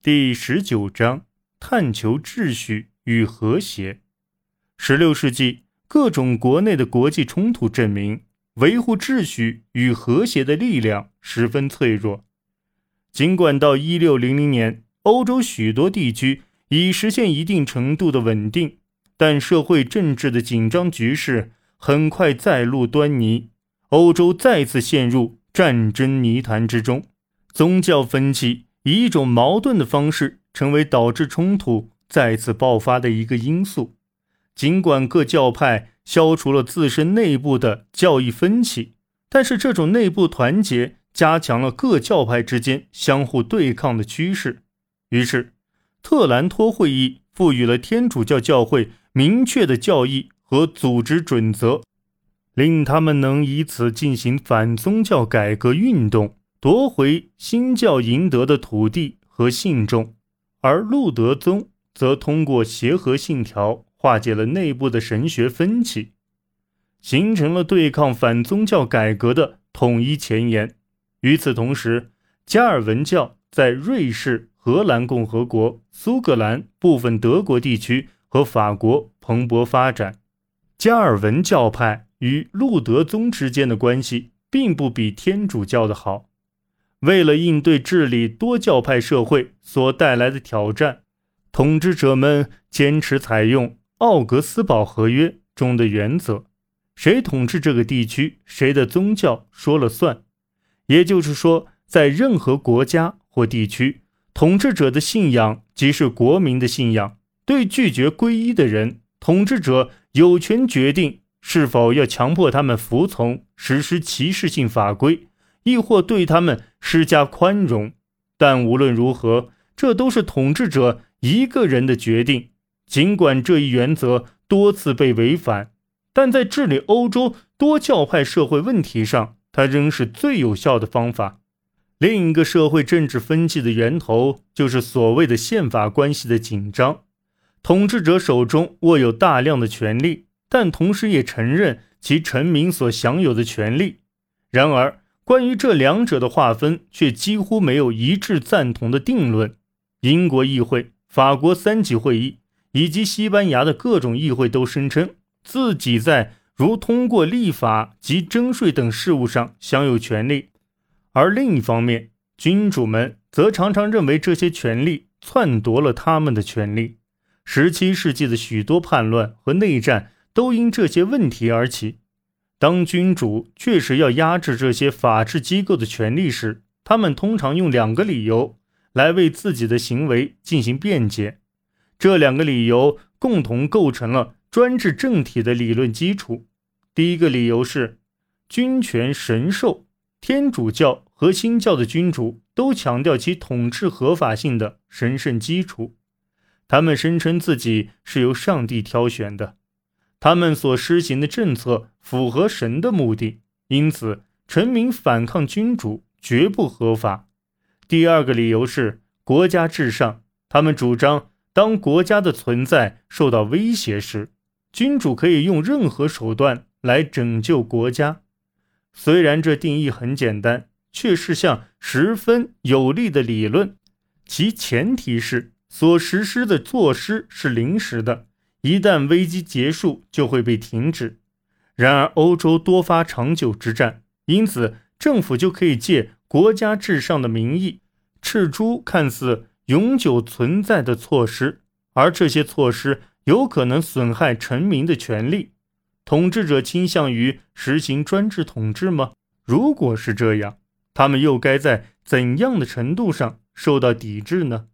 第十九章：探求秩序与和谐。十六世纪，各种国内的国际冲突证明，维护秩序与和谐的力量十分脆弱。尽管到一六零零年，欧洲许多地区已实现一定程度的稳定，但社会政治的紧张局势很快再露端倪，欧洲再次陷入战争泥潭之中，宗教分歧。以一种矛盾的方式，成为导致冲突再次爆发的一个因素。尽管各教派消除了自身内部的教义分歧，但是这种内部团结加强了各教派之间相互对抗的趋势。于是，特兰托会议赋予了天主教教会明确的教义和组织准则，令他们能以此进行反宗教改革运动。夺回新教赢得的土地和信众，而路德宗则通过协和信条化解了内部的神学分歧，形成了对抗反宗教改革的统一前沿。与此同时，加尔文教在瑞士、荷兰共和国、苏格兰部分德国地区和法国蓬勃发展。加尔文教派与路德宗之间的关系并不比天主教的好。为了应对治理多教派社会所带来的挑战，统治者们坚持采用奥格斯堡合约中的原则：谁统治这个地区，谁的宗教说了算。也就是说，在任何国家或地区，统治者的信仰即是国民的信仰。对拒绝皈依的人，统治者有权决定是否要强迫他们服从，实施歧视性法规。亦或对他们施加宽容，但无论如何，这都是统治者一个人的决定。尽管这一原则多次被违反，但在治理欧洲多教派社会问题上，它仍是最有效的方法。另一个社会政治分歧的源头，就是所谓的宪法关系的紧张。统治者手中握有大量的权力，但同时也承认其臣民所享有的权利。然而，关于这两者的划分，却几乎没有一致赞同的定论。英国议会、法国三级会议以及西班牙的各种议会都声称自己在如通过立法及征税等事务上享有权利，而另一方面，君主们则常常认为这些权利篡夺了他们的权利。十七世纪的许多叛乱和内战都因这些问题而起。当君主确实要压制这些法治机构的权利时，他们通常用两个理由来为自己的行为进行辩解。这两个理由共同构成了专制政体的理论基础。第一个理由是君权神授，天主教和新教的君主都强调其统治合法性的神圣基础，他们声称自己是由上帝挑选的。他们所施行的政策符合神的目的，因此臣民反抗君主绝不合法。第二个理由是国家至上，他们主张，当国家的存在受到威胁时，君主可以用任何手段来拯救国家。虽然这定义很简单，却是项十分有力的理论。其前提是所实施的措施是临时的。一旦危机结束，就会被停止。然而，欧洲多发长久之战，因此政府就可以借国家至上的名义，斥出看似永久存在的措施，而这些措施有可能损害臣民的权利。统治者倾向于实行专制统治吗？如果是这样，他们又该在怎样的程度上受到抵制呢？